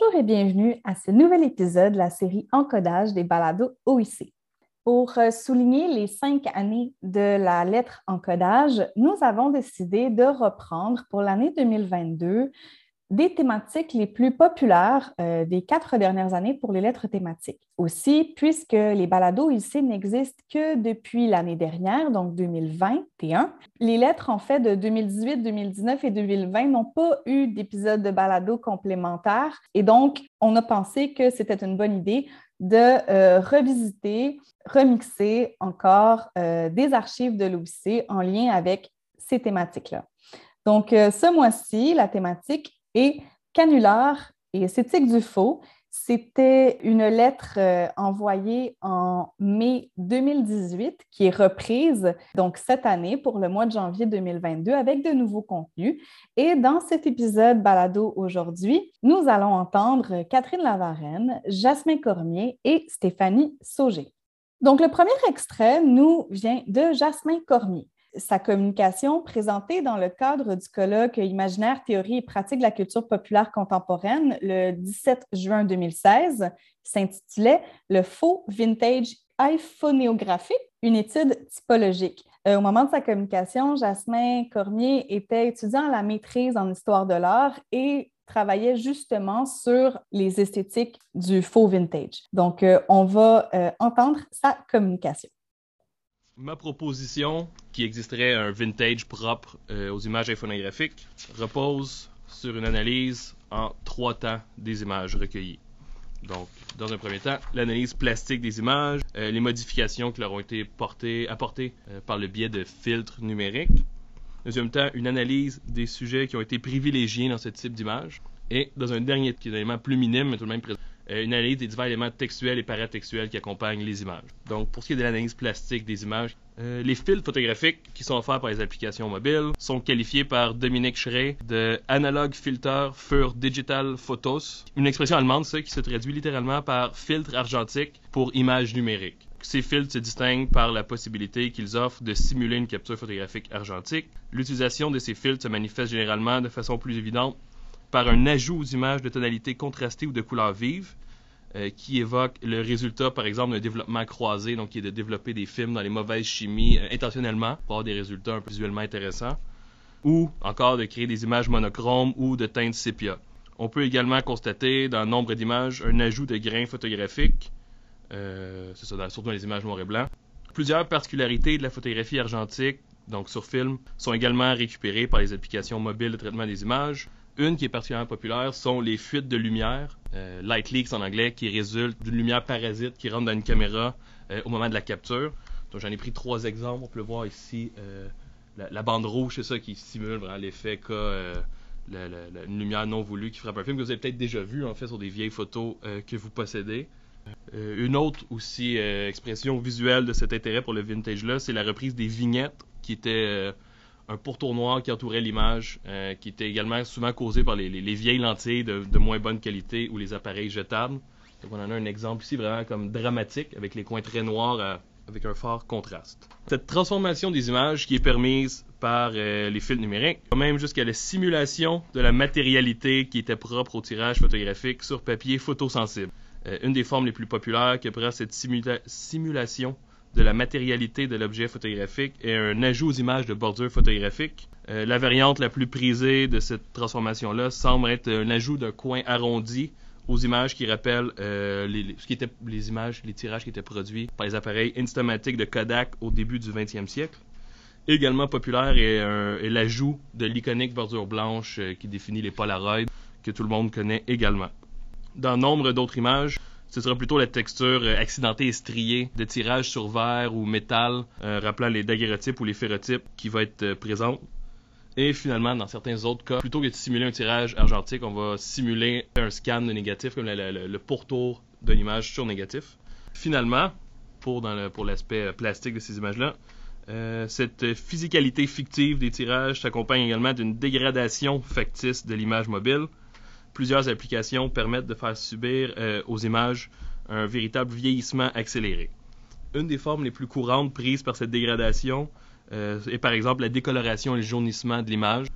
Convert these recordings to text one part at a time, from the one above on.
Bonjour et bienvenue à ce nouvel épisode de la série Encodage des balados OIC. Pour euh, souligner les cinq années de la lettre encodage, nous avons décidé de reprendre pour l'année 2022 des thématiques les plus populaires euh, des quatre dernières années pour les lettres thématiques. Aussi, puisque les balados ici n'existent que depuis l'année dernière, donc 2021, les lettres en fait de 2018, 2019 et 2020 n'ont pas eu d'épisode de balado complémentaire et donc on a pensé que c'était une bonne idée de euh, revisiter, remixer encore euh, des archives de l'OIC en lien avec ces thématiques-là. Donc, ce mois-ci, la thématique et canular et esthétique du faux, c'était une lettre euh, envoyée en mai 2018 qui est reprise donc cette année pour le mois de janvier 2022 avec de nouveaux contenus. Et dans cet épisode balado aujourd'hui, nous allons entendre Catherine Lavarenne, Jasmin Cormier et Stéphanie Sauger. Donc le premier extrait nous vient de Jasmin Cormier sa communication présentée dans le cadre du colloque Imaginaire, théorie et pratique de la culture populaire contemporaine le 17 juin 2016 s'intitulait Le faux vintage iPhonéographique, une étude typologique. Euh, au moment de sa communication, Jasmin Cormier était étudiant à la maîtrise en histoire de l'art et travaillait justement sur les esthétiques du faux vintage. Donc, euh, on va euh, entendre sa communication. Ma proposition, qui existerait un vintage propre euh, aux images iphonographiques, repose sur une analyse en trois temps des images recueillies. Donc, dans un premier temps, l'analyse plastique des images, euh, les modifications qui leur ont été portées, apportées euh, par le biais de filtres numériques. Deuxième temps, une analyse des sujets qui ont été privilégiés dans ce type d'image. Et dans un dernier, élément plus minime, mais tout de même présent, une analyse des divers éléments textuels et paratextuels qui accompagnent les images. Donc, pour ce qui est de l'analyse plastique des images, euh, les filtres photographiques qui sont offerts par les applications mobiles sont qualifiés par Dominique Schrey de Analog Filter für Digital Photos, une expression allemande, ça, qui se traduit littéralement par filtre argentique pour images numériques. Ces filtres se distinguent par la possibilité qu'ils offrent de simuler une capture photographique argentique. L'utilisation de ces filtres se manifeste généralement de façon plus évidente par un ajout aux images de tonalités contrastées ou de couleurs vives, euh, qui évoque le résultat, par exemple, d'un développement croisé, donc qui est de développer des films dans les mauvaises chimies euh, intentionnellement pour avoir des résultats visuellement intéressants, ou encore de créer des images monochromes ou de teintes sépia. On peut également constater dans nombre d'images un ajout de grains photographiques, euh, c'est ça, surtout dans les images noir et blanc. Plusieurs particularités de la photographie argentique, donc sur film, sont également récupérées par les applications mobiles de traitement des images. Une qui est particulièrement populaire sont les fuites de lumière, euh, light leaks en anglais, qui résultent d'une lumière parasite qui rentre dans une caméra euh, au moment de la capture. Donc j'en ai pris trois exemples. On peut le voir ici. Euh, la, bande rouge, c'est ça qui simule vraiment l'effet qu'a une lumière non voulue qui frappe un film que vous avez peut-être déjà vu en fait sur des vieilles photos que vous possédez. une autre aussi expression visuelle de cet intérêt pour le vintage là, c'est la reprise des vignettes qui étaient un pourtour noir qui entourait l'image, euh, qui était également souvent causé par les, vieilles lentilles de, moins bonne qualité ou les appareils jetables. Donc on en a un exemple ici vraiment comme dramatique, avec les coins très noirs euh, avec un fort contraste. Cette transformation des images qui est permise par euh, les fils numériques, même jusqu'à la simulation de la matérialité qui était propre au tirage photographique sur papier photosensible. une des formes les plus populaires qui opère cette simulation de la matérialité de l'objet photographique et un ajout aux images de bordure photographique. Euh, la variante la plus prisée de cette transformation-là semble être un ajout d'un coin arrondi aux images qui rappellent euh, les, ce qui les images, les tirages qui étaient produits par les appareils Instamatic de Kodak au début du 20e siècle. Également populaire est, l'ajout de l'iconique bordure blanche euh, qui définit les Polaroids, que tout le monde connaît également. Dans nombre d'autres images, ce sera plutôt la texture euh, accidentée et striée de tirage sur verre ou métal, euh, rappelant les daguerreotypes ou les ferrotypes qui va être euh, présente. Et finalement, dans certains autres cas, plutôt que de simuler un tirage argentique, on va simuler un scan de négatif, comme le, pourtour d'une image sur négatif. Finalement, pour, pour l'aspect plastique de ces images-là, cette physicalité fictive des tirages s'accompagne également d'une dégradation factice de l'image mobile. Plusieurs applications permettent de faire subir euh, aux images un véritable vieillissement accéléré. Une des formes les plus courantes prises par cette dégradation euh, est par exemple la décoloration et le jaunissement de l'image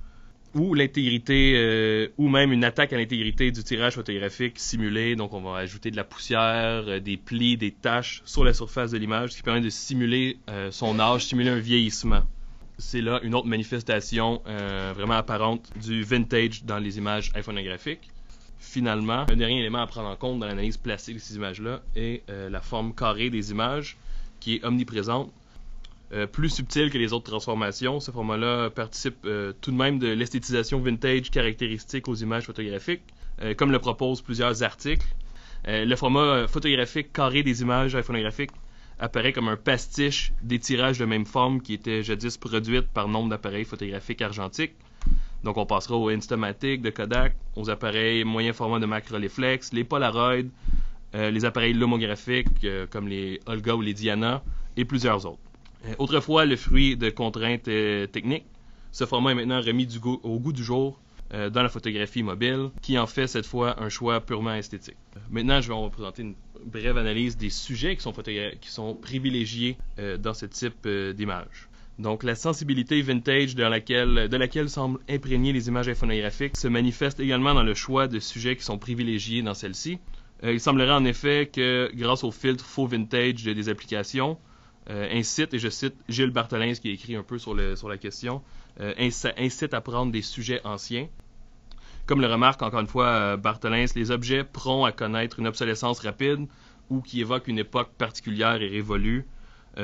ou l'intégrité euh, ou même une attaque à l'intégrité du tirage photographique simulé. Donc on va ajouter de la poussière, des plis, des taches sur la surface de l'image, ce qui permet de simuler son âge, simuler un vieillissement. C'est là une autre manifestation vraiment apparente du vintage dans les images iPhoneographiques. Finalement, un dernier élément à prendre en compte dans l'analyse plastique de ces images-là est la forme carrée des images qui est omniprésente euh, plus subtil que les autres transformations. Ce format-là participe euh, tout de même de l'esthétisation vintage caractéristique aux images photographiques, euh, comme le proposent plusieurs articles. le format photographique carré des images iPhoneographiques apparaît comme un pastiche des tirages de même forme qui étaient jadis produites par nombre d'appareils photographiques argentiques. Donc on passera aux Instamatic de Kodak, aux appareils moyen format de Macroleflex, les Polaroid, les appareils lomographiques comme les Olga ou les Diana et plusieurs autres. Euh, autrefois le fruit de contraintes euh, techniques, ce format est maintenant remis au goût du jour euh, dans la photographie mobile, qui en fait cette fois un choix purement esthétique. Maintenant, je vais vous présenter une brève analyse des sujets qui sont, privilégiés dans ce type d'image. Donc, la sensibilité vintage de laquelle, semblent imprégner les images infonographiques se manifeste également dans le choix de sujets qui sont privilégiés dans celle-ci. il semblerait en effet que, grâce au filtre faux vintage des applications, euh, incite, et je cite Gilles Barthelin qui écrit un peu sur, la question, euh, incite à prendre des sujets anciens. Comme le remarque encore une fois euh, Barthelin, les objets prompts à connaître une obsolescence rapide ou qui évoquent une époque particulière et révolue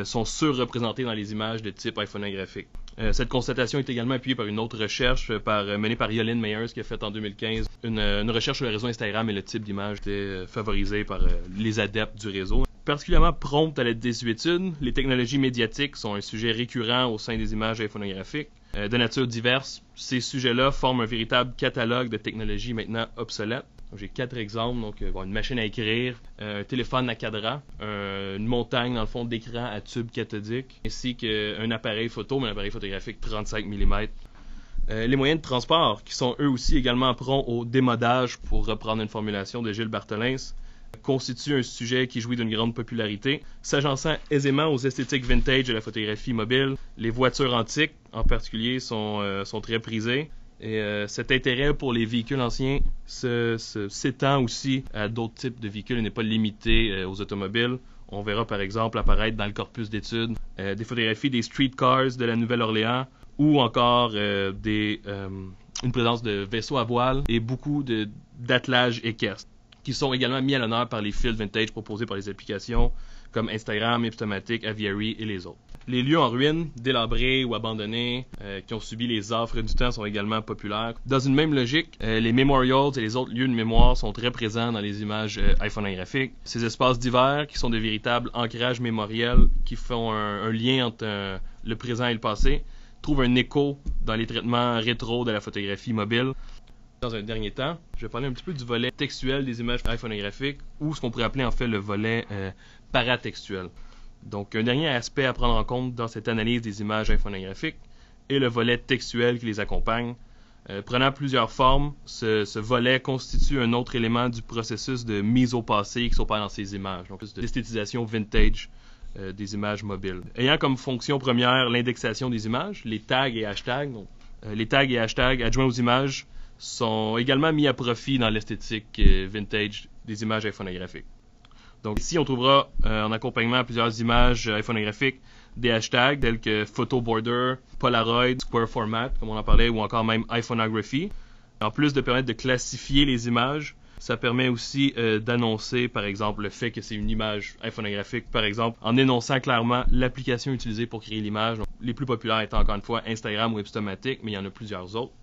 sont surreprésentés dans les images de type iPhoneographique. cette constatation est également appuyée par une autre recherche menée par Yolene Meyers qui a fait en 2015 une, recherche sur le réseau Instagram et le type d'image était favorisé par les adeptes du réseau particulièrement prompte à la désuétude, les technologies médiatiques sont un sujet récurrent au sein des images iPhoneographiques. Euh, de nature diverse, ces sujets-là forment un véritable catalogue de technologies maintenant obsolètes. J'ai quatre exemples, donc euh, une machine à écrire, euh, un téléphone à cadran, une montagne dans le fond d'écran à tube cathodique, ainsi qu'un appareil photo, mais un appareil photographique 35 mm. les moyens de transport, qui sont eux aussi également prompts au démodage, pour reprendre une formulation de Gilles Barthelins, constitue un sujet qui jouit d'une grande popularité, s'agençant aisément aux esthétiques vintage de la photographie mobile. Les voitures antiques, en particulier, sont, euh, sont très prisées. Et euh, cet intérêt pour les véhicules anciens s'étend aussi à d'autres types de véhicules et n'est pas limité euh, aux automobiles. On verra par exemple apparaître dans le corpus d'études des photographies des streetcars de la Nouvelle-Orléans ou encore des, une présence de vaisseaux à voile et beaucoup d'attelages équestres qui sont également mis à l'honneur par les fils vintage proposés par les applications comme Instagram, Iptomatic, Aviary et les autres. Les lieux en ruine, délabrés ou abandonnés, euh, qui ont subi les offres du temps sont également populaires. Dans une même logique, euh, les memorials et les autres lieux de mémoire sont très présents dans les images euh, iPhoneographiques. Ces espaces divers, qui sont de véritables ancrages mémoriels, qui font un, un lien entre le présent et le passé, trouvent un écho dans les traitements rétro de la photographie mobile. Dans un dernier temps, je vais parler un petit peu du volet textuel des images iPhoneographiques ou ce qu'on pourrait appeler en fait le volet euh, paratextuel. Donc, un dernier aspect à prendre en compte dans cette analyse des images iPhoneographiques est le volet textuel qui les accompagne. Euh, prenant plusieurs formes, ce, volet constitue un autre élément du processus de mise au passé qui s'opère dans ces images, donc de l'esthétisation vintage euh, des images mobiles. Ayant comme fonction première l'indexation des images, les tags et hashtags, donc, les tags et hashtags adjoints aux images sont également mis à profit dans l'esthétique euh, vintage des images iPhoneographiques. Donc ici, on trouvera euh, en accompagnement à plusieurs images euh, iPhoneographiques des hashtags tels que Photo Border, Polaroid, Square Format, comme on en parlait, ou encore même iPhoneography. En plus de permettre de classifier les images, ça permet aussi d'annoncer, par exemple, le fait que c'est une image iPhoneographique, par exemple, en énonçant clairement l'application utilisée pour créer l'image. Les plus populaires étant encore une fois Instagram ou Ipstomatic, mais il y en a plusieurs autres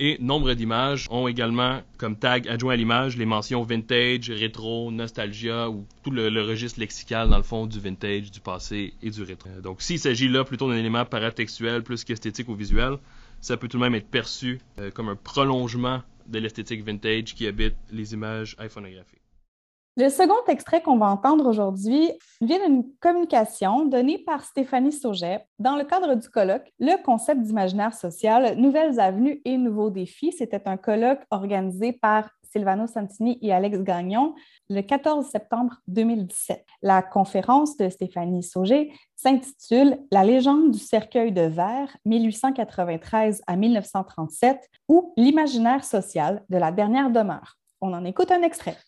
et nombre d'images ont également comme tag adjoint à l'image les mentions vintage, rétro, nostalgia ou tout le, registre lexical dans le fond du vintage, du passé et du rétro. Euh, donc s'il s'agit là plutôt d'un élément paratextuel plus qu'esthétique ou visuel, ça peut tout de même être perçu euh, comme un prolongement de l'esthétique vintage qui habite les images iPhoneographiques. Le second extrait qu'on va entendre aujourd'hui vient d'une communication donnée par Stéphanie Sauget dans le cadre du colloque Le concept d'imaginaire social, nouvelles avenues et nouveaux défis. C'était un colloque organisé par Silvano Santini et Alex Gagnon le 14 septembre 2017. La conférence de Stéphanie Sauget s'intitule La légende du cercueil de verre 1893 à 1937 ou l'imaginaire social de la dernière demeure. On en écoute un extrait.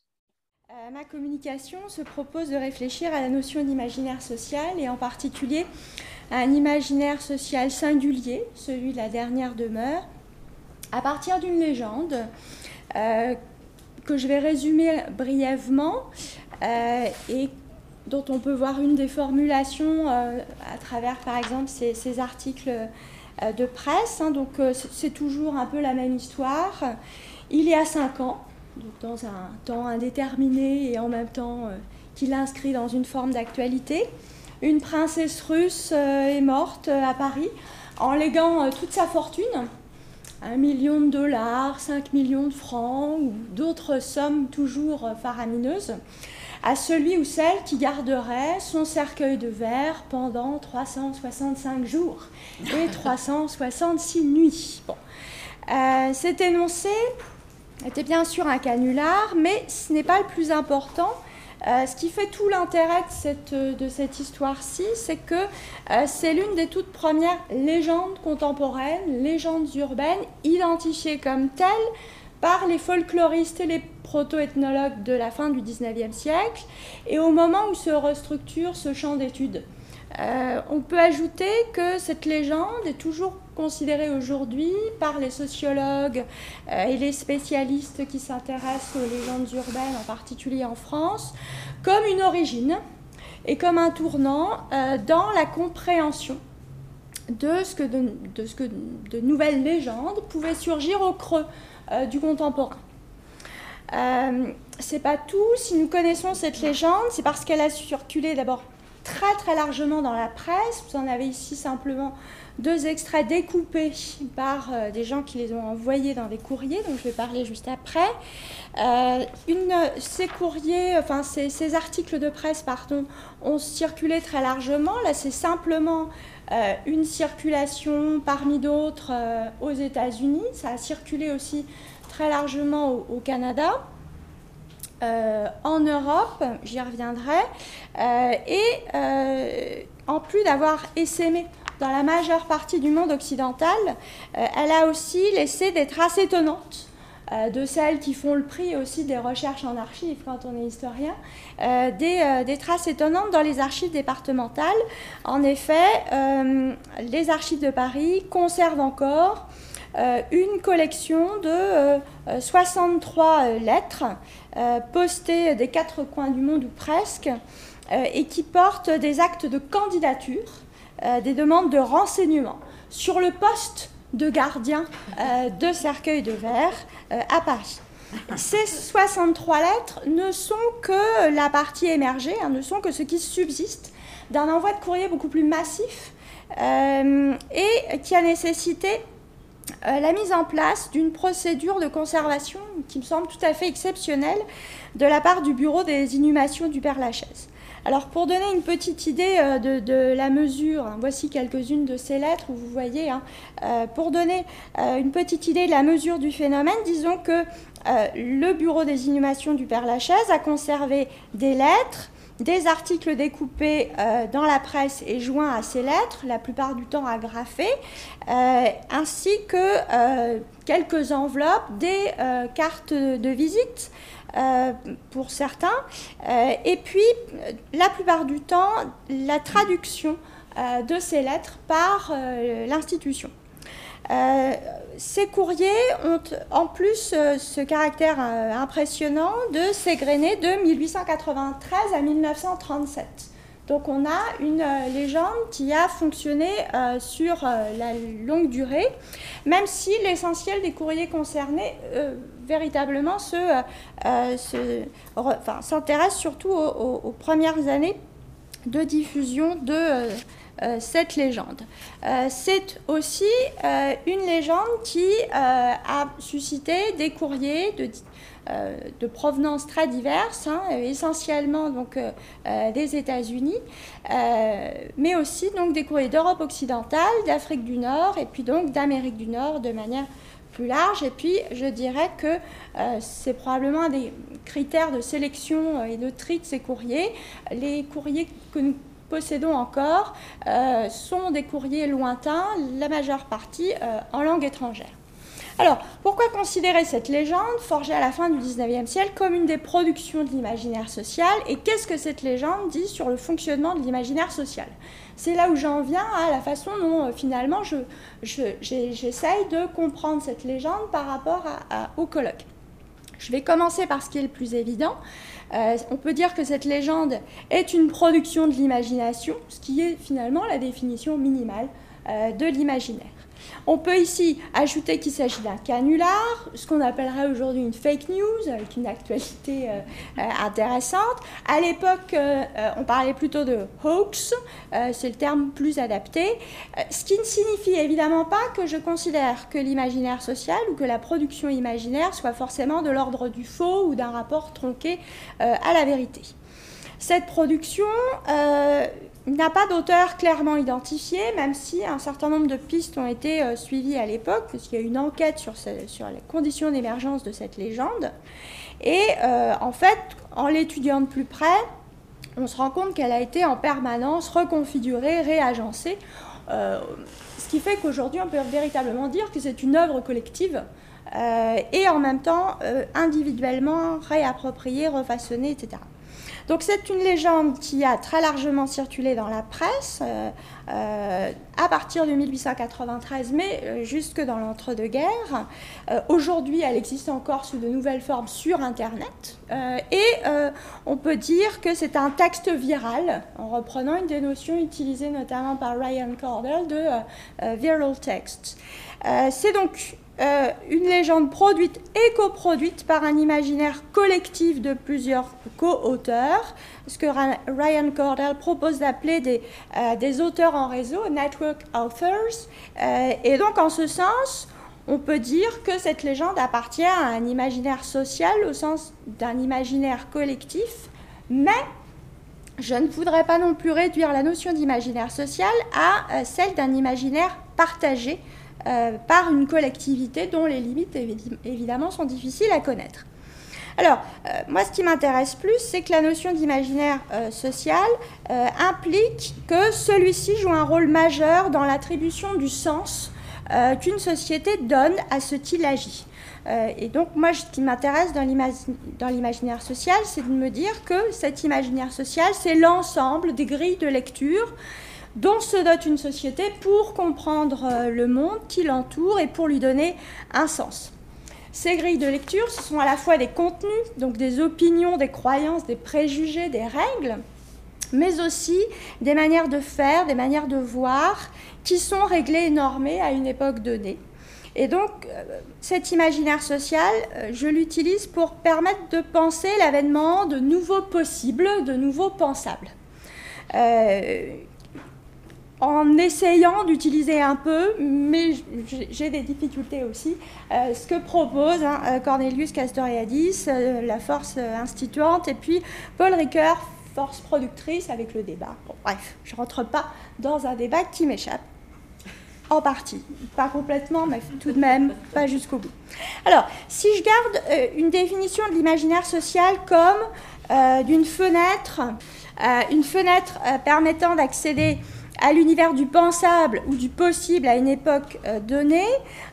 Euh, ma communication se propose de réfléchir à la notion d'imaginaire social et en particulier à un imaginaire social singulier, celui de la dernière demeure, à partir d'une légende euh, que je vais résumer brièvement euh, et dont on peut voir une des formulations à travers par exemple ces, articles de presse. Hein. donc c'est toujours un peu la même histoire. Il y a cinq ans, dans un temps indéterminé et en même temps euh, qu'il inscrit dans une forme d'actualité. Une princesse russe euh, est morte euh, à Paris en léguant toute sa fortune, un million de dollars, 5 millions de francs ou d'autres sommes toujours faramineuses, à celui ou celle qui garderait son cercueil de verre pendant 365 jours et 366 nuits. Bon. cet énoncé était bien sûr un canular, mais ce n'est pas le plus important. Euh, ce qui fait tout l'intérêt de cette, histoire-ci, c'est que euh, c'est l'une des toutes premières légendes contemporaines, légendes urbaines, identifiées comme telles par les folkloristes et les proto-ethnologues de la fin du XIXe siècle, et au moment où se restructure ce champ d'études. Euh, on peut ajouter que cette légende est toujours considérée aujourd'hui par les sociologues euh, et les spécialistes qui s'intéressent aux légendes urbaines, en particulier en France, comme une origine et comme un tournant euh, dans la compréhension de ce, que de, ce que de nouvelles légendes pouvaient surgir au creux du contemporain. c'est pas tout. Si nous connaissons cette légende, c'est parce qu'elle a circulé d'abord très très largement dans la presse. Vous en avez ici simplement deux extraits découpés par euh, des gens qui les ont envoyés dans des courriers, dont je vais parler juste après. Euh, une, ces courriers, enfin ces, articles de presse, pardon, ont circulé très largement. Là, c'est simplement euh, une circulation parmi d'autres aux États-Unis. Ça a circulé aussi très largement au Canada. Euh, en Europe, j'y reviendrai, euh, et euh, en plus d'avoir essaimé dans la majeure partie du monde occidental, elle a aussi laissé des traces étonnantes de celles qui font le prix aussi des recherches en archives quand on est historien, des, des, traces étonnantes dans les archives départementales. En effet, les archives de Paris conservent encore une collection de 63 lettres euh, postés des quatre coins du monde ou presque, euh, et qui portent des actes de candidature, euh, des demandes de renseignements sur le poste de gardien de cercueil de verre à Paris. Ces 63 lettres ne sont que la partie émergée, hein, ne sont que ce qui subsiste d'un envoi de courrier beaucoup plus massif et qui a nécessité euh, la mise en place d'une procédure de conservation qui me semble tout à fait exceptionnelle de la part du Bureau des inhumations du Père Lachaise. Alors pour donner une petite idée euh, de, la mesure, hein, voici quelques-unes de ces lettres où vous voyez, hein, euh, pour donner une petite idée de la mesure du phénomène, disons que le Bureau des inhumations du Père Lachaise a conservé des lettres, des articles découpés euh, dans la presse et joints à ces lettres, la plupart du temps agrafés, euh, ainsi que euh, quelques enveloppes, des cartes de visite pour certains, et puis la plupart du temps la traduction de ces lettres par l'institution. Euh, ces courriers ont en plus euh, ce caractère euh, impressionnant de s'égrener de 1893 à 1937. Donc on a une légende qui a fonctionné sur la longue durée, même si l'essentiel des courriers concernés véritablement s'intéresse surtout aux, premières années de diffusion de cette légende. C'est aussi une légende qui a suscité des courriers de euh, provenance très diverses, hein, essentiellement donc euh, euh, des États-Unis, mais aussi donc des courriers d'Europe occidentale, d'Afrique du Nord et puis donc d'Amérique du Nord de manière plus large. Et puis, je dirais que c'est probablement un des critères de sélection et de tri de ces courriers. Les courriers que nous possédons encore sont des courriers lointains, la majeure partie en langue étrangère. Alors, pourquoi considérer cette légende, forgée à la fin du XIXe siècle, comme une des productions de l'imaginaire social Et qu'est-ce que cette légende dit sur le fonctionnement de l'imaginaire social? C'est là où j'en viens à la façon dont, euh, finalement, j'essaye de comprendre cette légende par rapport au colloque. Je vais commencer par ce qui est le plus évident. Euh, on peut dire que cette légende est une production de l'imagination, ce qui est finalement la définition minimale euh, de l'imaginaire. On peut ici ajouter qu'il s'agit d'un canular, ce qu'on appellerait aujourd'hui une fake news, avec une actualité euh, euh, intéressante. À l'époque, euh, on parlait plutôt de hoax, c'est le terme plus adapté, ce qui ne signifie évidemment pas que je considère que l'imaginaire social ou que la production imaginaire soit forcément de l'ordre du faux ou d'un rapport tronqué à la vérité. Cette production il n'a pas d'auteur clairement identifié, même si un certain nombre de pistes ont été euh, suivies à l'époque, puisqu'il y a eu une enquête sur, les conditions d'émergence de cette légende. Et euh, en fait, en l'étudiant de plus près, on se rend compte qu'elle a été en permanence reconfigurée, réagencée, euh, ce qui fait qu'aujourd'hui, on peut véritablement dire que c'est une œuvre collective et en même temps individuellement réappropriée, refaçonnée, etc. Donc c'est une légende qui a très largement circulé dans la presse euh, euh, à partir de 1893, mais euh, jusque dans l'entre-deux-guerres. Aujourd'hui, elle existe encore sous de nouvelles formes sur Internet. et on peut dire que c'est un texte viral, en reprenant une des notions utilisées notamment par Ryan Cordell de viral text. c'est donc euh, une légende produite et coproduite par un imaginaire collectif de plusieurs co-auteurs, ce que Ryan Cordell propose d'appeler des, euh, des, auteurs en réseau, network authors. Euh, et donc en ce sens, on peut dire que cette légende appartient à un imaginaire social au sens d'un imaginaire collectif, mais je ne voudrais pas non plus réduire la notion d'imaginaire social à celle d'un imaginaire partagé euh, par une collectivité dont les limites évidemment sont difficiles à connaître. Alors, euh, moi, ce qui m'intéresse plus, c'est que la notion d'imaginaire euh, social implique que celui-ci joue un rôle majeur dans l'attribution du sens qu'une société donne à ce qu'il agit. et donc, moi, ce qui m'intéresse dans l'imaginaire social, c'est de me dire que cet imaginaire social, c'est l'ensemble des grilles de lecture dont se dote une société pour comprendre euh, le monde qui l'entoure et pour lui donner un sens. Ces grilles de lecture, ce sont à la fois des contenus, donc des opinions, des croyances, des préjugés, des règles, mais aussi des manières de faire, des manières de voir qui sont réglées et normées à une époque donnée. Et donc, euh, cet imaginaire social, euh, je l'utilise pour permettre de penser l'avènement de nouveaux possibles, de nouveaux pensables en essayant d'utiliser un peu, mais j'ai des difficultés aussi, euh, ce que propose hein, euh, Cornelius Castoriadis, euh, la force instituante, et puis Paul Ricoeur, force productrice avec le débat. bref, je ne rentre pas dans un débat qui m'échappe. En partie, pas complètement, mais tout de même, pas jusqu'au bout. Alors, si je garde une définition de l'imaginaire social comme d'une fenêtre, une fenêtre permettant d'accéder à l'univers du pensable ou du possible à une époque euh, donnée,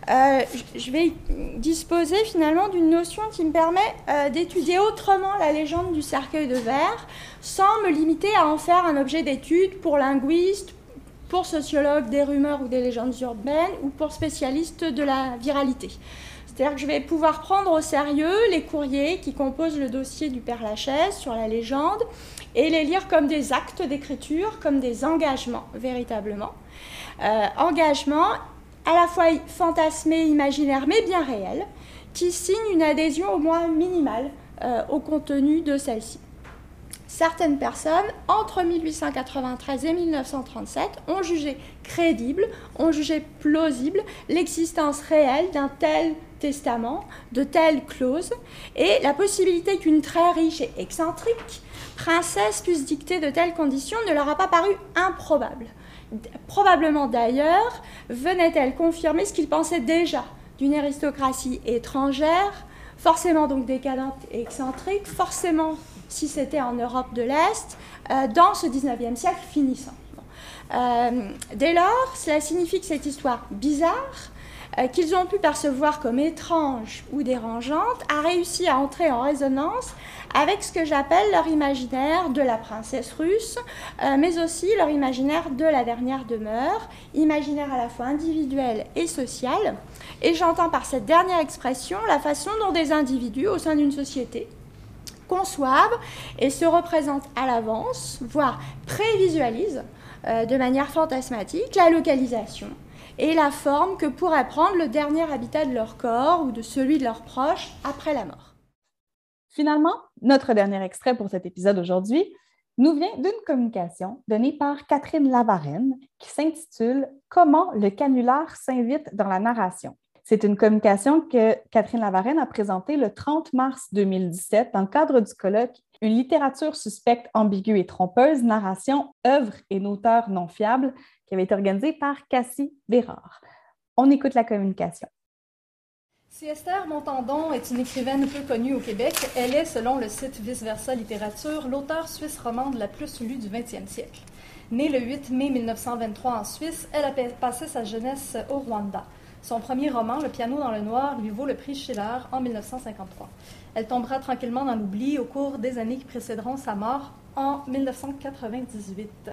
euh, je vais disposer finalement d'une notion qui me permet euh, d'étudier autrement la légende du cercueil de verre, sans me limiter à en faire un objet d'étude pour linguistes, pour sociologues des rumeurs ou des légendes urbaines, ou pour spécialistes de la viralité. C'est-à-dire que je vais pouvoir prendre au sérieux les courriers qui composent le dossier du Père Lachaise sur la légende, et les lire comme des actes d'écriture, comme des engagements véritablement. Euh, engagements à la fois fantasmés, imaginaires, mais bien réels, qui signent une adhésion au moins minimale euh, au contenu de celle-ci. certaines personnes, entre 1893 et 1937, ont jugé crédible, ont jugé plausible l'existence réelle d'un tel testament, de telles clauses, et la possibilité qu'une très riche et excentrique princesse puisse dicter de telles conditions ne leur a pas paru improbable. Probablement d'ailleurs venait-elle confirmer ce qu'ils pensaient déjà d'une aristocratie étrangère, forcément donc décadente et excentrique, forcément si c'était en Europe de l'Est, euh, dans ce 19e siècle finissant. Euh, dès lors, cela signifie que cette histoire bizarre, euh, qu'ils ont pu percevoir comme étrange ou dérangeante, a réussi à entrer en résonance avec ce que j'appelle leur imaginaire de la princesse russe, euh, mais aussi leur imaginaire de la dernière demeure, imaginaire à la fois individuel et social. Et j'entends par cette dernière expression la façon dont des individus au sein d'une société conçoivent et se représentent à l'avance, voire prévisualisent euh, de manière fantasmatique la localisation, et la forme que pourrait prendre le dernier habitat de leur corps ou de celui de leurs proches après la mort. Finalement, notre dernier extrait pour cet épisode aujourd'hui nous vient d'une communication donnée par Catherine Lavarenne qui s'intitule Comment le canular s'invite dans la narration. C'est une communication que Catherine Lavarenne a présentée le 30 mars 2017 dans le cadre du colloque Une littérature suspecte, ambiguë et trompeuse, narration, œuvre et auteur non fiable qui avait été organisé par Cassie Bérard. On écoute la communication. Si Esther Montandon est une écrivaine peu connue au Québec, elle est, selon le site Vice Versa Littérature, l'auteur suisse romande la plus lue du 20e siècle. Née le 8 mai 1923 en Suisse, elle a passé sa jeunesse au Rwanda. Son premier roman, Le piano dans le noir, lui vaut le prix Schiller en 1953. Elle tombera tranquillement dans l'oubli au cours des années qui précéderont sa mort en 1998.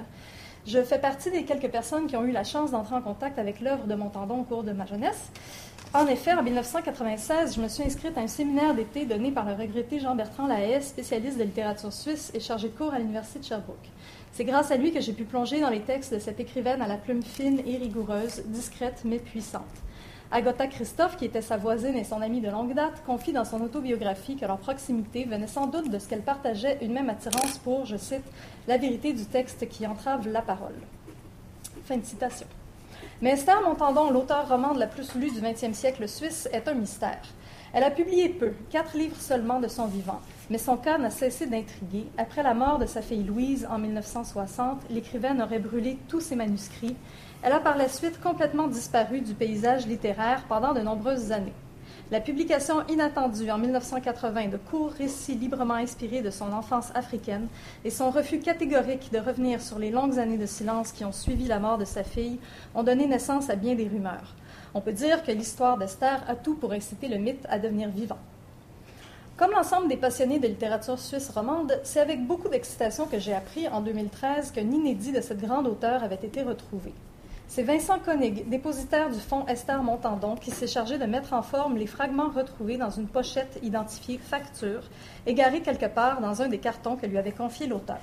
Je fais partie des quelques personnes qui ont eu la chance d'entrer en contact avec l'œuvre de Montandon au cours de ma jeunesse. En effet, en 1996, je me suis inscrite à un séminaire d'été donné par le regretté Jean-Bertrand Lahaye, spécialiste de littérature suisse et chargé de cours à l'Université de Sherbrooke. C'est grâce à lui que j'ai pu plonger dans les textes de cette écrivaine à la plume fine et rigoureuse, discrète mais puissante. Agatha Christophe, qui était sa voisine et son amie de longue date, confie dans son autobiographie que leur proximité venait sans doute de ce qu'elle partageait une même attirance pour, je cite, la vérité du texte qui entrave la parole. Fin de citation. Mais Esther Montandon, l'auteur roman de la plus lue du XXe siècle suisse, est un mystère. Elle a publié peu, quatre livres seulement de son vivant, mais son cas n'a cessé d'intriguer. Après la mort de sa fille Louise en 1960, l'écrivaine aurait brûlé tous ses manuscrits elle a par la suite complètement disparu du paysage littéraire pendant de nombreuses années. La publication inattendue en 1980 de courts récits librement inspirés de son enfance africaine et son refus catégorique de revenir sur les longues années de silence qui ont suivi la mort de sa fille ont donné naissance à bien des rumeurs. On peut dire que l'histoire d'Esther a tout pour inciter le mythe à devenir vivant. Comme l'ensemble des passionnés de littérature suisse romande, c'est avec beaucoup d'excitation que j'ai appris en 2013 qu'un inédit de cette grande auteure avait été retrouvé. C'est Vincent Koenig, dépositaire du fonds Esther Montandon, qui s'est chargé de mettre en forme les fragments retrouvés dans une pochette identifiée facture, égarée quelque part dans un des cartons que lui avait confié l'auteur.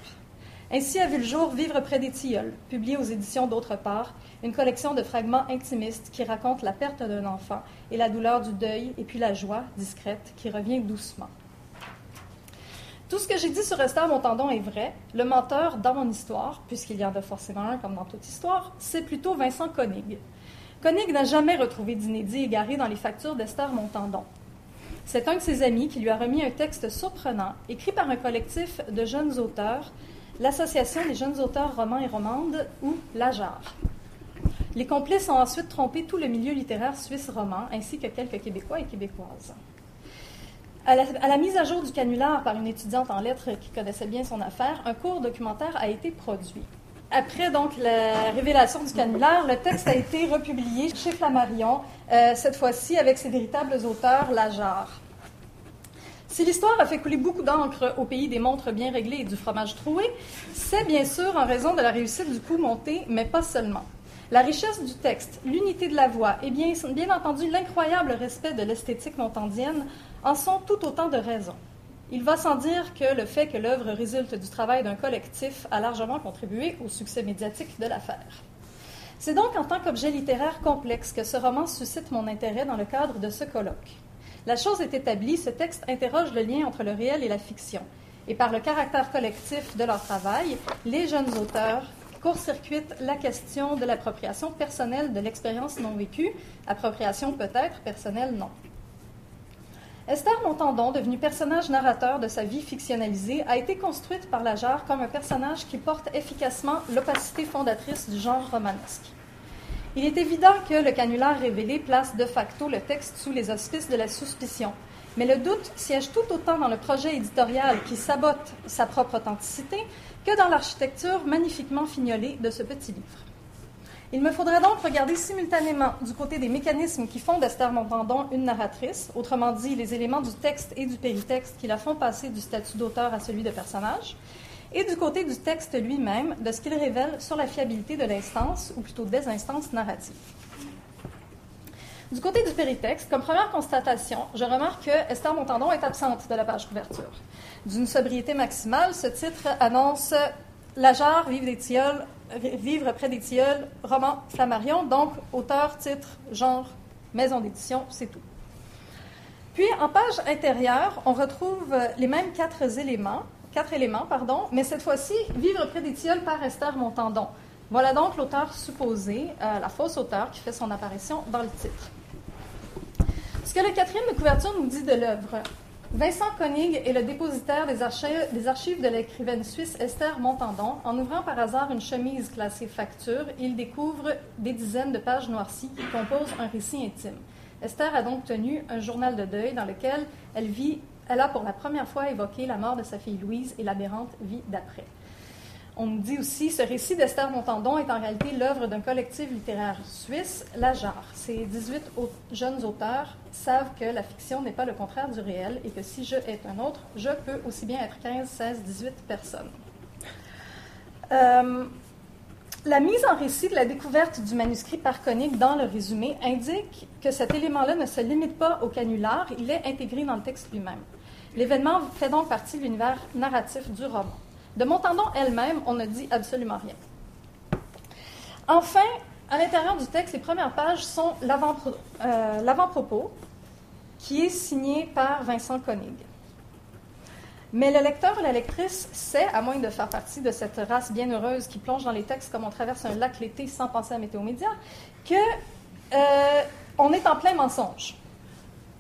Ainsi a vu le jour Vivre près des tilleuls, publié aux éditions D'autre part, une collection de fragments intimistes qui racontent la perte d'un enfant et la douleur du deuil, et puis la joie discrète qui revient doucement. Tout ce que j'ai dit sur Esther Montandon est vrai. Le menteur dans mon histoire, puisqu'il y en a forcément un comme dans toute histoire, c'est plutôt Vincent Koenig. Koenig n'a jamais retrouvé d'inédit égaré dans les factures d'Esther Montandon. C'est un de ses amis qui lui a remis un texte surprenant, écrit par un collectif de jeunes auteurs, l'Association des jeunes auteurs romans et romandes, ou l'AJAR. Les complices ont ensuite trompé tout le milieu littéraire suisse roman, ainsi que quelques Québécois et Québécoises. À la, mise à jour du canular par une étudiante en lettres qui connaissait bien son affaire, un court documentaire a été produit. Après donc la révélation du canular, le texte a été republié chez Flammarion, euh, cette fois-ci avec ses véritables auteurs, Lajar. Si l'histoire a fait couler beaucoup d'encre au pays des montres bien réglées et du fromage troué, c'est bien sûr en raison de la réussite du coup monté, mais pas seulement. La richesse du texte, l'unité de la voix et bien entendu l'incroyable respect de l'esthétique montandienne en sont tout autant de raisons. Il va sans dire que le fait que l'œuvre résulte du travail d'un collectif a largement contribué au succès médiatique de l'affaire. C'est donc en tant qu'objet littéraire complexe que ce roman suscite mon intérêt dans le cadre de ce colloque. La chose est établie, ce texte interroge le lien entre le réel et la fiction. Et par le caractère collectif de leur travail, les jeunes auteurs court-circuitent la question de l'appropriation personnelle de l'expérience non vécue, appropriation peut-être, personnelle non. Esther Montandon, devenue personnage narrateur de sa vie fictionnalisée, a été construite par la genre comme un personnage qui porte efficacement l'opacité fondatrice du genre romanesque. Il est évident que le canular révélé place de facto le texte sous les auspices de la suspicion, mais le doute siège tout autant dans le projet éditorial qui sabote sa propre authenticité que dans l'architecture magnifiquement fignolée de ce petit livre. Il me faudra donc regarder simultanément du côté des mécanismes qui font d'Esther Montandon une narratrice, autrement dit les éléments du texte et du péritexte qui la font passer du statut d'auteur à celui de personnage, et du côté du texte lui-même, de ce qu'il révèle sur la fiabilité de l'instance, ou plutôt des instances narratives. Du côté du péritexte, comme première constatation, je remarque que Esther Montandon est absente de la page couverture. D'une sobriété maximale, ce titre annonce La jarre, vivre des tilleuls, vivre près des tilleuls, roman Flammarion, donc auteur, titre, genre, maison d'édition, c'est tout. Puis en page intérieure, on retrouve les mêmes quatre éléments, quatre éléments, pardon, mais cette fois-ci, vivre près des tilleuls par Esther Montandon. Voilà donc l'auteur supposé, euh, la fausse auteur qui fait son apparition dans le titre. Ce que le quatrième de couverture nous dit de l'œuvre. Vincent Koenig est le dépositaire des archives, des archives de l'écrivaine suisse Esther Montandon. En ouvrant par hasard une chemise classée facture, il découvre des dizaines de pages noircies qui composent un récit intime. Esther a donc tenu un journal de deuil dans lequel elle elle a pour la première fois évoqué la mort de sa fille Louise et l'aberrante vie d'après. On nous dit aussi, ce récit d'Esther Montandon est en réalité l'œuvre d'un collectif littéraire suisse, la Jarre. Ces 18 jeunes auteurs savent que la fiction n'est pas le contraire du réel et que si je est un autre, je peux aussi bien être 15, 16, 18 personnes. Euh, la mise en récit de la découverte du manuscrit par Koenig dans le résumé indique que cet élément-là ne se limite pas au canular, il est intégré dans le texte lui-même. L'événement fait donc partie de l'univers narratif du roman. De Montandon elle-même, on ne dit absolument rien. Enfin, à l'intérieur du texte, les premières pages sont euh, l'avant-propos, qui est signé par Vincent Koenig. Mais le lecteur ou la lectrice sait, à moins de faire partie de cette race bienheureuse qui plonge dans les textes comme on traverse un lac l'été sans penser à Météo Média, que euh, est en plein mensonge.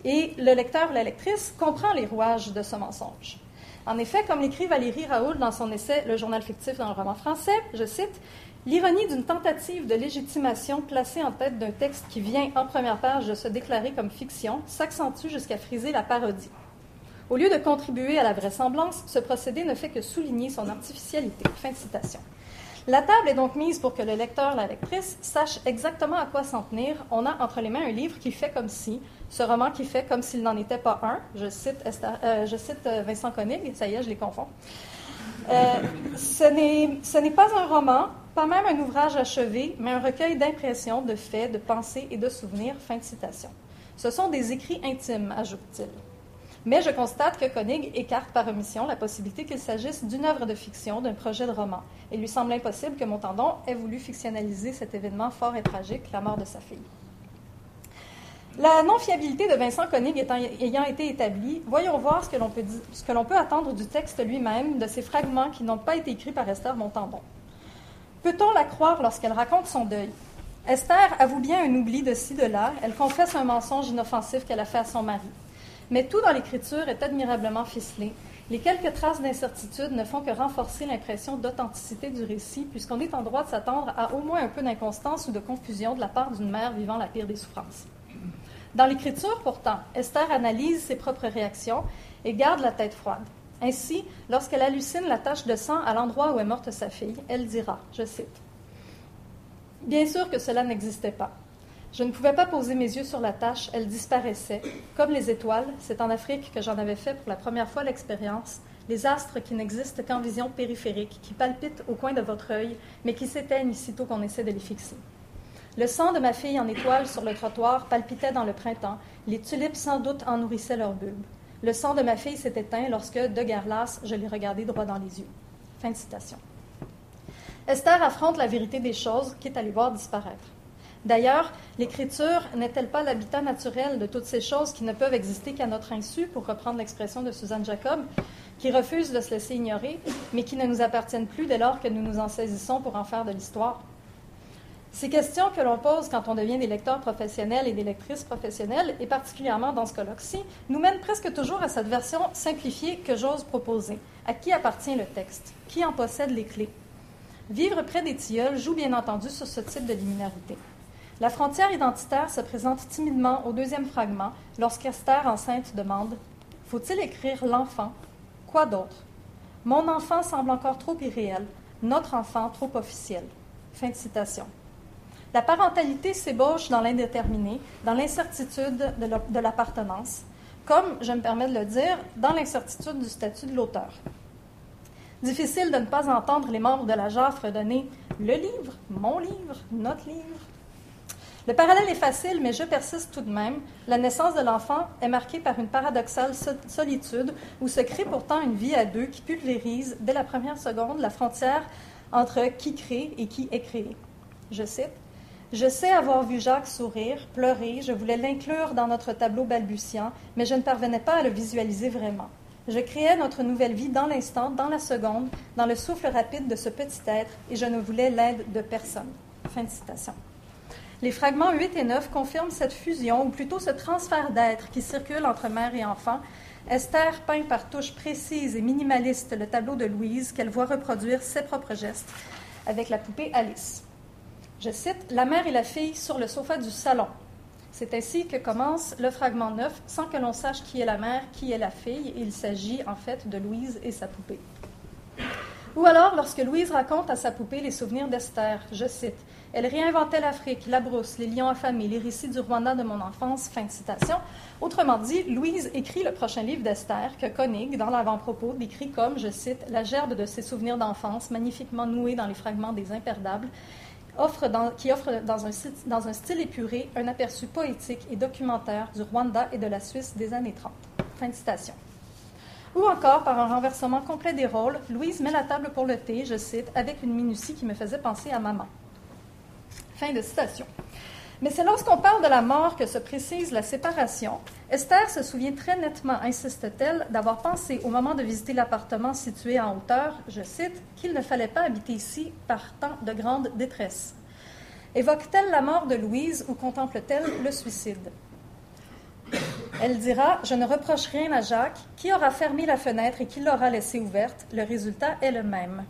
Et le lecteur ou la lectrice comprend les rouages de ce mensonge. En effet, comme l'écrit Valérie Raoul dans son essai Le journal fictif dans le roman français, je cite, L'ironie d'une tentative de légitimation placée en tête d'un texte qui vient en première page de se déclarer comme fiction s'accentue jusqu'à friser la parodie. Au lieu de contribuer à la vraisemblance, ce procédé ne fait que souligner son artificialité. Fin de citation. La table est donc mise pour que le lecteur, la lectrice, sache exactement à quoi s'en tenir. On a entre les mains un livre qui fait comme si, ce roman qui fait comme s'il n'en était pas un. Je cite, euh, je euh, Vincent ça y est, je les confonds. Euh, ce n'est pas un roman, pas même un ouvrage achevé, mais un recueil d'impressions, de faits, de pensées et de souvenirs. Fin de citation. Ce sont des écrits intimes, ajoute-t-il. Mais je constate que Koenig écarte par omission la possibilité qu'il s'agisse d'une œuvre de fiction, d'un projet de roman. Il lui semble impossible que Montandon ait voulu fictionnaliser cet événement fort et tragique, la mort de sa fille. La non-fiabilité de Vincent Koenig ayant été établie, voyons voir ce que l'on peut, peut, attendre du texte lui-même, de ces fragments qui n'ont pas été écrits par Esther Montandon. Peut-on la croire lorsqu'elle raconte son deuil? Esther avoue bien un oubli de ci, de là, elle confesse un mensonge inoffensif qu'elle a fait à son mari. Mais tout dans l'écriture est admirablement ficelé. Les quelques traces d'incertitude ne font que renforcer l'impression d'authenticité du récit, puisqu'on est en droit de s'attendre à au moins un peu d'inconstance ou de confusion de la part d'une mère vivant la pire des souffrances. Dans l'écriture, pourtant, Esther analyse ses propres réactions et garde la tête froide. Ainsi, lorsqu'elle hallucine la tache de sang à l'endroit où est morte sa fille, elle dira, je cite, Bien sûr que cela n'existait pas. Je ne pouvais pas poser mes yeux sur la tâche, elle disparaissait. Comme les étoiles, c'est en Afrique que j'en avais fait pour la première fois l'expérience, les astres qui n'existent qu'en vision périphérique, qui palpitent au coin de votre œil, mais qui s'éteignent sitôt qu'on essaie de les fixer. Le sang de ma fille en étoiles sur le trottoir palpitait dans le printemps, les tulipes sans doute en nourrissaient leurs bulbes. Le sang de ma fille s'est éteint lorsque, de lasse, je l'ai regardé droit dans les yeux. Fin de citation. Esther affronte la vérité des choses, quitte à les voir disparaître. D'ailleurs, l'écriture n'est-elle pas l'habitat naturel de toutes ces choses qui ne peuvent exister qu'à notre insu, pour reprendre l'expression de Suzanne Jacob, qui refuse de se laisser ignorer, mais qui ne nous appartiennent plus dès lors que nous nous en saisissons pour en faire de l'histoire? Ces questions que l'on pose quand on devient des lecteurs professionnels et des lectrices professionnelles, et particulièrement dans ce colloque-ci, nous mènent presque toujours à cette version simplifiée que j'ose proposer. À qui appartient le texte? Qui en possède les clés? Vivre près des tilleuls joue bien entendu sur ce type de liminarité. La frontière identitaire se présente timidement au deuxième fragment lorsqu'Esther enceinte demande Faut-il écrire l'enfant? Quoi d'autre? Mon enfant semble encore trop irréel, notre enfant trop officiel. Fin de citation. La parentalité s'ébauche dans l'indéterminé, dans l'incertitude de l'appartenance, comme, je me permets de le dire, dans l'incertitude du statut de l'auteur. Difficile de ne pas entendre les membres de la JAF redonner le livre, mon livre, notre livre, le parallèle est facile, mais je persiste tout de même. La naissance de l'enfant est marquée par une paradoxale solitude où se crée pourtant une vie à deux qui pulvérise, dès la première seconde, la frontière entre qui crée et qui est créé. Je cite Je sais avoir vu Jacques sourire, pleurer, je voulais l'inclure dans notre tableau balbutiant, mais je ne parvenais pas à le visualiser vraiment. Je créais notre nouvelle vie dans l'instant, dans la seconde, dans le souffle rapide de ce petit être, et je ne voulais l'aide de personne. Fin de citation. Les fragments 8 et 9 confirment cette fusion, ou plutôt ce transfert d'être qui circule entre mère et enfant. Esther peint par touches précises et minimalistes le tableau de Louise qu'elle voit reproduire ses propres gestes avec la poupée Alice. Je cite La mère et la fille sur le sofa du salon. C'est ainsi que commence le fragment 9, sans que l'on sache qui est la mère, qui est la fille. Il s'agit en fait de Louise et sa poupée. Ou alors, lorsque Louise raconte à sa poupée les souvenirs d'Esther, je cite elle réinventait l'Afrique, la brousse, les lions affamés, les récits du Rwanda de mon enfance. Fin de citation. Autrement dit, Louise écrit le prochain livre d'Esther que Koenig, dans l'avant-propos, décrit comme, je cite, la gerbe de ses souvenirs d'enfance, magnifiquement nouée dans les fragments des imperdables, qui offre dans un, dans un style épuré un aperçu poétique et documentaire du Rwanda et de la Suisse des années 30. Fin de citation. Ou encore, par un renversement complet des rôles, Louise met la table pour le thé, je cite, avec une minutie qui me faisait penser à maman. Mais c'est lorsqu'on parle de la mort que se précise la séparation. Esther se souvient très nettement, insiste-t-elle, d'avoir pensé au moment de visiter l'appartement situé en hauteur, je cite, qu'il ne fallait pas habiter ici par tant de grande détresse. Évoque-t-elle la mort de Louise ou contemple-t-elle le suicide? Elle dira Je ne reproche rien à Jacques. Qui aura fermé la fenêtre et qui l'aura laissée ouverte Le résultat est le même.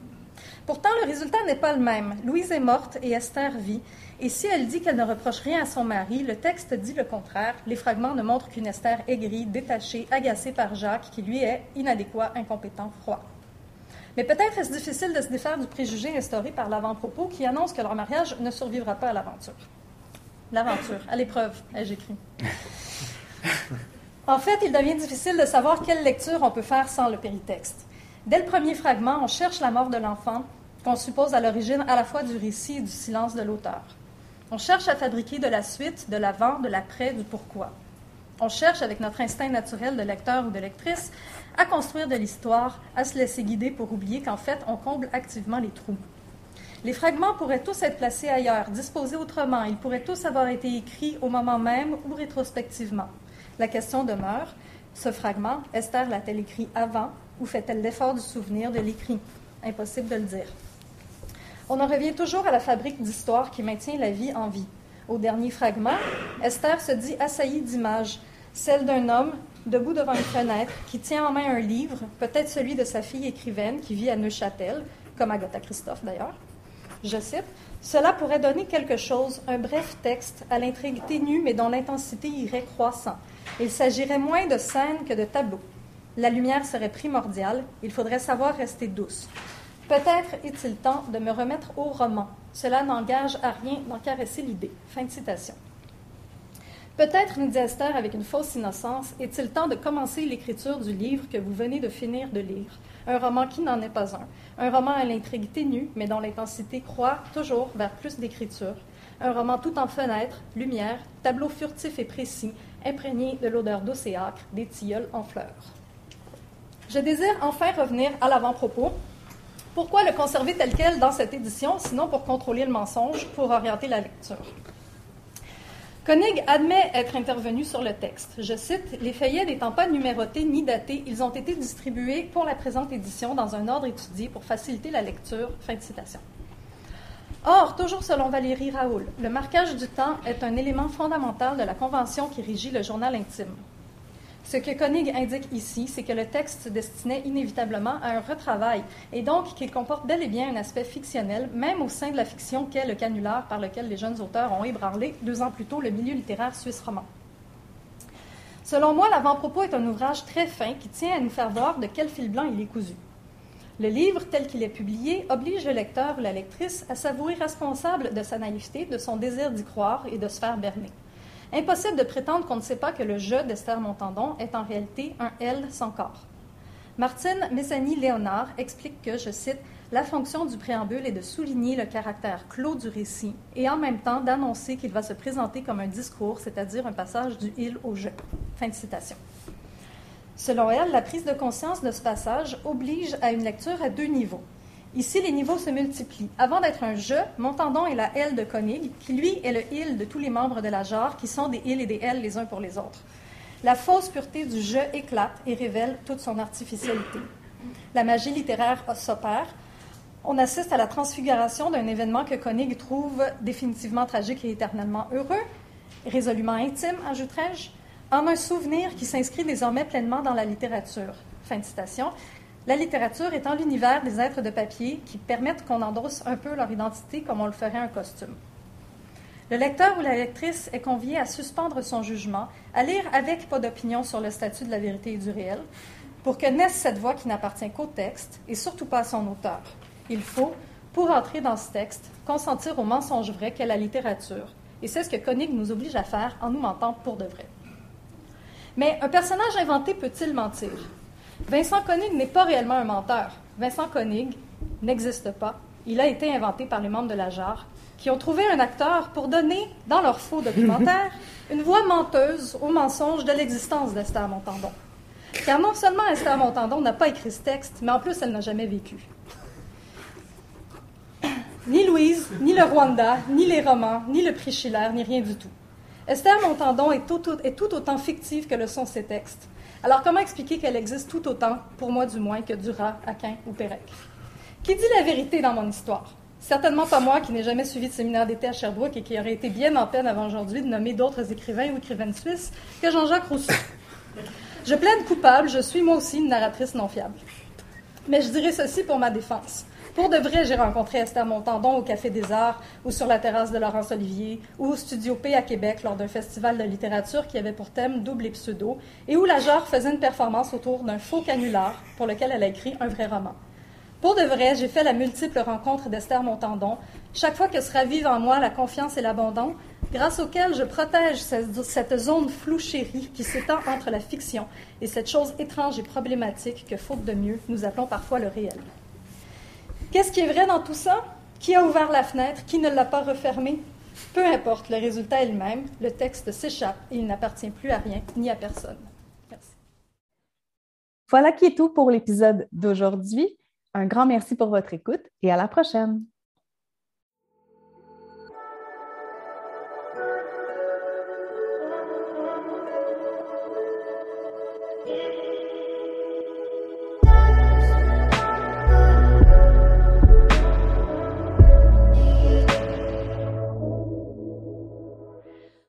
Pourtant, le résultat n'est pas le même. Louise est morte et Esther vit. Et si elle dit qu'elle ne reproche rien à son mari, le texte dit le contraire. Les fragments ne montrent qu'une Esther aigrie, détachée, agacée par Jacques, qui lui est inadéquat, incompétent, froid. Mais peut-être est-ce difficile de se défaire du préjugé instauré par l'avant-propos qui annonce que leur mariage ne survivra pas à l'aventure. L'aventure, à l'épreuve, ai-je écrit. En fait, il devient difficile de savoir quelle lecture on peut faire sans le péritexte. Dès le premier fragment, on cherche la mort de l'enfant, qu'on suppose à l'origine à la fois du récit et du silence de l'auteur. On cherche à fabriquer de la suite, de l'avant, de l'après, du pourquoi. On cherche, avec notre instinct naturel de lecteur ou de lectrice, à construire de l'histoire, à se laisser guider pour oublier qu'en fait, on comble activement les trous. Les fragments pourraient tous être placés ailleurs, disposés autrement. Ils pourraient tous avoir été écrits au moment même ou rétrospectivement. La question demeure, ce fragment, Esther l'a-t-elle écrit avant ou fait-elle l'effort du souvenir de l'écrit? Impossible de le dire. On en revient toujours à la fabrique d'histoire qui maintient la vie en vie. Au dernier fragment, Esther se dit assaillie d'images, celle d'un homme debout devant une fenêtre qui tient en main un livre, peut-être celui de sa fille écrivaine qui vit à Neuchâtel, comme Agatha Christophe d'ailleurs. Je cite Cela pourrait donner quelque chose, un bref texte à l'intrigue ténue mais dont l'intensité irait croissant. Il s'agirait moins de scènes que de tableaux. La lumière serait primordiale, il faudrait savoir rester douce. Peut-être est-il temps de me remettre au roman. Cela n'engage à rien d'en caresser l'idée. Fin de citation. Peut-être, nous dit Esther avec une fausse innocence, est-il temps de commencer l'écriture du livre que vous venez de finir de lire. Un roman qui n'en est pas un. Un roman à l'intrigue ténue, mais dont l'intensité croît toujours vers plus d'écriture. Un roman tout en fenêtres, lumière, tableau furtif et précis, imprégné de l'odeur d'océacre, des tilleuls en fleurs. Je désire enfin revenir à l'avant-propos. Pourquoi le conserver tel quel dans cette édition, sinon pour contrôler le mensonge, pour orienter la lecture? Koenig admet être intervenu sur le texte. Je cite Les feuillets n'étant pas numérotés ni datés, ils ont été distribués pour la présente édition dans un ordre étudié pour faciliter la lecture. Fin de citation. Or, toujours selon Valérie Raoul, le marquage du temps est un élément fondamental de la convention qui régit le journal intime. Ce que Koenig indique ici, c'est que le texte se destinait inévitablement à un retravail et donc qu'il comporte bel et bien un aspect fictionnel, même au sein de la fiction qu'est le canular par lequel les jeunes auteurs ont ébranlé deux ans plus tôt le milieu littéraire suisse roman. Selon moi, l'avant-propos est un ouvrage très fin qui tient à nous faire voir de quel fil blanc il est cousu. Le livre, tel qu'il est publié, oblige le lecteur ou la lectrice à s'avouer responsable de sa naïveté, de son désir d'y croire et de se faire berner. Impossible de prétendre qu'on ne sait pas que le je d'Esther Montandon est en réalité un elle sans corps. Martine Messani-Léonard explique que, je cite, la fonction du préambule est de souligner le caractère clos du récit et en même temps d'annoncer qu'il va se présenter comme un discours, c'est-à-dire un passage du il au je. Fin de citation. Selon elle, la prise de conscience de ce passage oblige à une lecture à deux niveaux. Ici, les niveaux se multiplient. Avant d'être un je, Montandon est la L de Koenig, qui lui est le il de tous les membres de la genre, qui sont des il et des L les uns pour les autres. La fausse pureté du je éclate et révèle toute son artificialité. La magie littéraire s'opère. On assiste à la transfiguration d'un événement que Koenig trouve définitivement tragique et éternellement heureux, résolument intime, ajouterais-je, en un souvenir qui s'inscrit désormais pleinement dans la littérature. Fin de citation. La littérature étant l'univers des êtres de papier qui permettent qu'on endosse un peu leur identité comme on le ferait un costume. Le lecteur ou la lectrice est convié à suspendre son jugement, à lire avec pas d'opinion sur le statut de la vérité et du réel, pour que naisse cette voix qui n'appartient qu'au texte et surtout pas à son auteur. Il faut, pour entrer dans ce texte, consentir au mensonge vrai qu'est la littérature. Et c'est ce que Koenig nous oblige à faire en nous mentant pour de vrai. Mais un personnage inventé peut-il mentir? Vincent Koenig n'est pas réellement un menteur. Vincent Koenig n'existe pas. Il a été inventé par les membres de la JAR, qui ont trouvé un acteur pour donner, dans leur faux documentaire, une voix menteuse au mensonge de l'existence d'Esther Montandon. Car non seulement Esther Montandon n'a pas écrit ce texte, mais en plus elle n'a jamais vécu. Ni Louise, ni le Rwanda, ni les romans, ni le prix Schiller, ni rien du tout. Esther Montandon est tout, est tout autant fictive que le sont ses textes. Alors, comment expliquer qu'elle existe tout autant, pour moi du moins, que Duras, Aquin ou Pérec? Qui dit la vérité dans mon histoire? Certainement pas moi qui n'ai jamais suivi de séminaire d'été à Sherbrooke et qui aurait été bien en peine avant aujourd'hui de nommer d'autres écrivains ou écrivaines suisses que Jean-Jacques Rousseau. Je plaide coupable, je suis moi aussi une narratrice non fiable. Mais je dirais ceci pour ma défense. Pour de vrai, j'ai rencontré Esther Montandon au Café des Arts ou sur la terrasse de Laurence Olivier ou au Studio P à Québec lors d'un festival de littérature qui avait pour thème double et pseudo et où la genre faisait une performance autour d'un faux canular pour lequel elle a écrit un vrai roman. Pour de vrai, j'ai fait la multiple rencontre d'Esther Montandon, chaque fois que se ravivent en moi la confiance et l'abandon, grâce auquel je protège cette zone floue chérie qui s'étend entre la fiction et cette chose étrange et problématique que, faute de mieux, nous appelons parfois le réel. Qu'est-ce qui est vrai dans tout ça? Qui a ouvert la fenêtre? Qui ne l'a pas refermée? Peu importe, le résultat est le même. Le texte s'échappe et il n'appartient plus à rien ni à personne. Merci. Voilà qui est tout pour l'épisode d'aujourd'hui. Un grand merci pour votre écoute et à la prochaine.